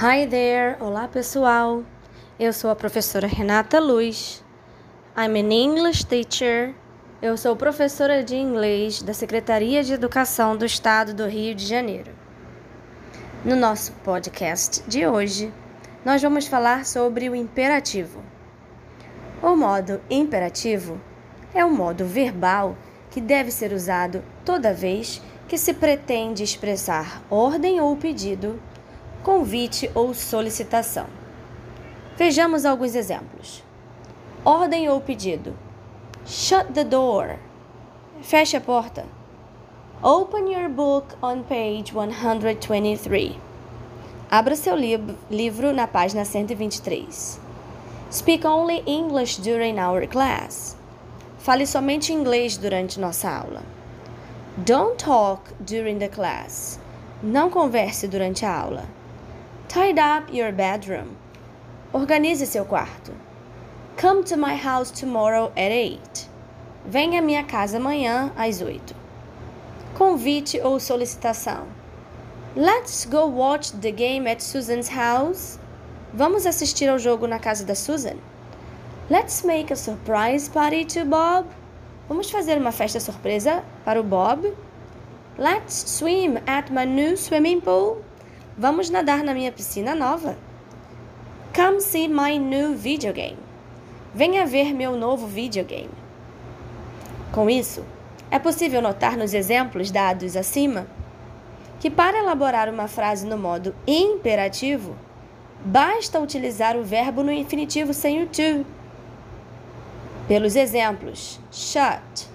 Hi there! Olá pessoal! Eu sou a professora Renata Luz. I'm an English teacher. Eu sou professora de inglês da Secretaria de Educação do Estado do Rio de Janeiro. No nosso podcast de hoje, nós vamos falar sobre o imperativo. O modo imperativo é um modo verbal que deve ser usado toda vez que se pretende expressar ordem ou pedido convite ou solicitação. Vejamos alguns exemplos. Ordem ou pedido: Shut the door. Feche a porta. Open your book on page 123. Abra seu li livro na página 123. Speak only English during our class. Fale somente inglês durante nossa aula. Don't talk during the class. Não converse durante a aula. Tidy up your bedroom. Organize seu quarto. Come to my house tomorrow at 8. Venha à minha casa amanhã às 8. Convite ou solicitação. Let's go watch the game at Susan's house. Vamos assistir ao jogo na casa da Susan. Let's make a surprise party to Bob. Vamos fazer uma festa surpresa para o Bob. Let's swim at my new swimming pool. Vamos nadar na minha piscina nova. Come see my new video game. Venha ver meu novo videogame. Com isso, é possível notar nos exemplos dados acima que para elaborar uma frase no modo imperativo, basta utilizar o verbo no infinitivo sem o to. Pelos exemplos shut,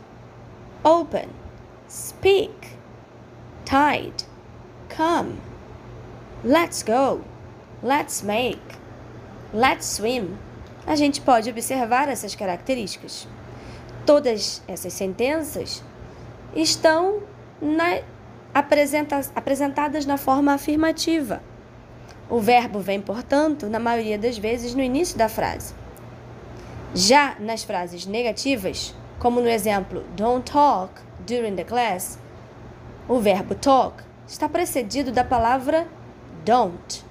open, speak, tide, come. Let's go. Let's make. Let's swim. A gente pode observar essas características. Todas essas sentenças estão na, apresenta, apresentadas na forma afirmativa. O verbo vem, portanto, na maioria das vezes no início da frase. Já nas frases negativas, como no exemplo Don't talk during the class, o verbo talk está precedido da palavra don't.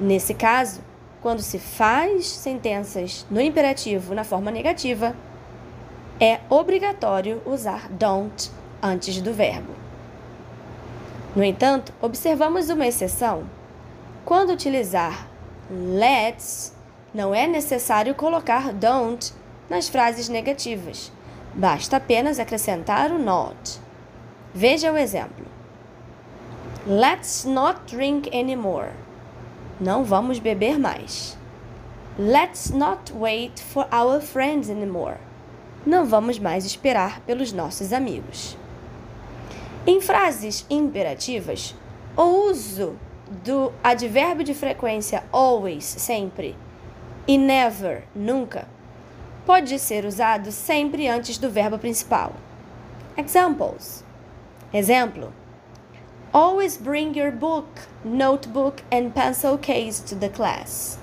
Nesse caso, quando se faz sentenças no imperativo na forma negativa, é obrigatório usar don't antes do verbo. No entanto, observamos uma exceção. Quando utilizar let's, não é necessário colocar don't nas frases negativas. Basta apenas acrescentar o not. Veja o exemplo. Let's not drink anymore. Não vamos beber mais. Let's not wait for our friends anymore. Não vamos mais esperar pelos nossos amigos. Em frases imperativas, o uso do advérbio de frequência always, sempre, e never, nunca, pode ser usado sempre antes do verbo principal. Examples. Exemplo: Always bring your book, notebook and pencil case to the class.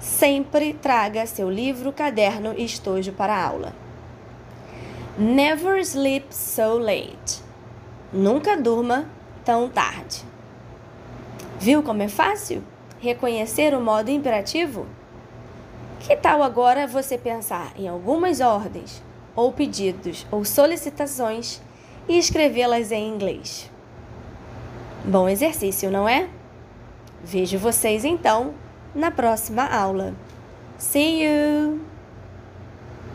Sempre traga seu livro, caderno e estojo para a aula. Never sleep so late. Nunca durma tão tarde. Viu como é fácil reconhecer o modo imperativo? Que tal agora você pensar em algumas ordens, ou pedidos, ou solicitações e escrevê-las em inglês? Bom exercício, não é? Vejo vocês então na próxima aula. See you!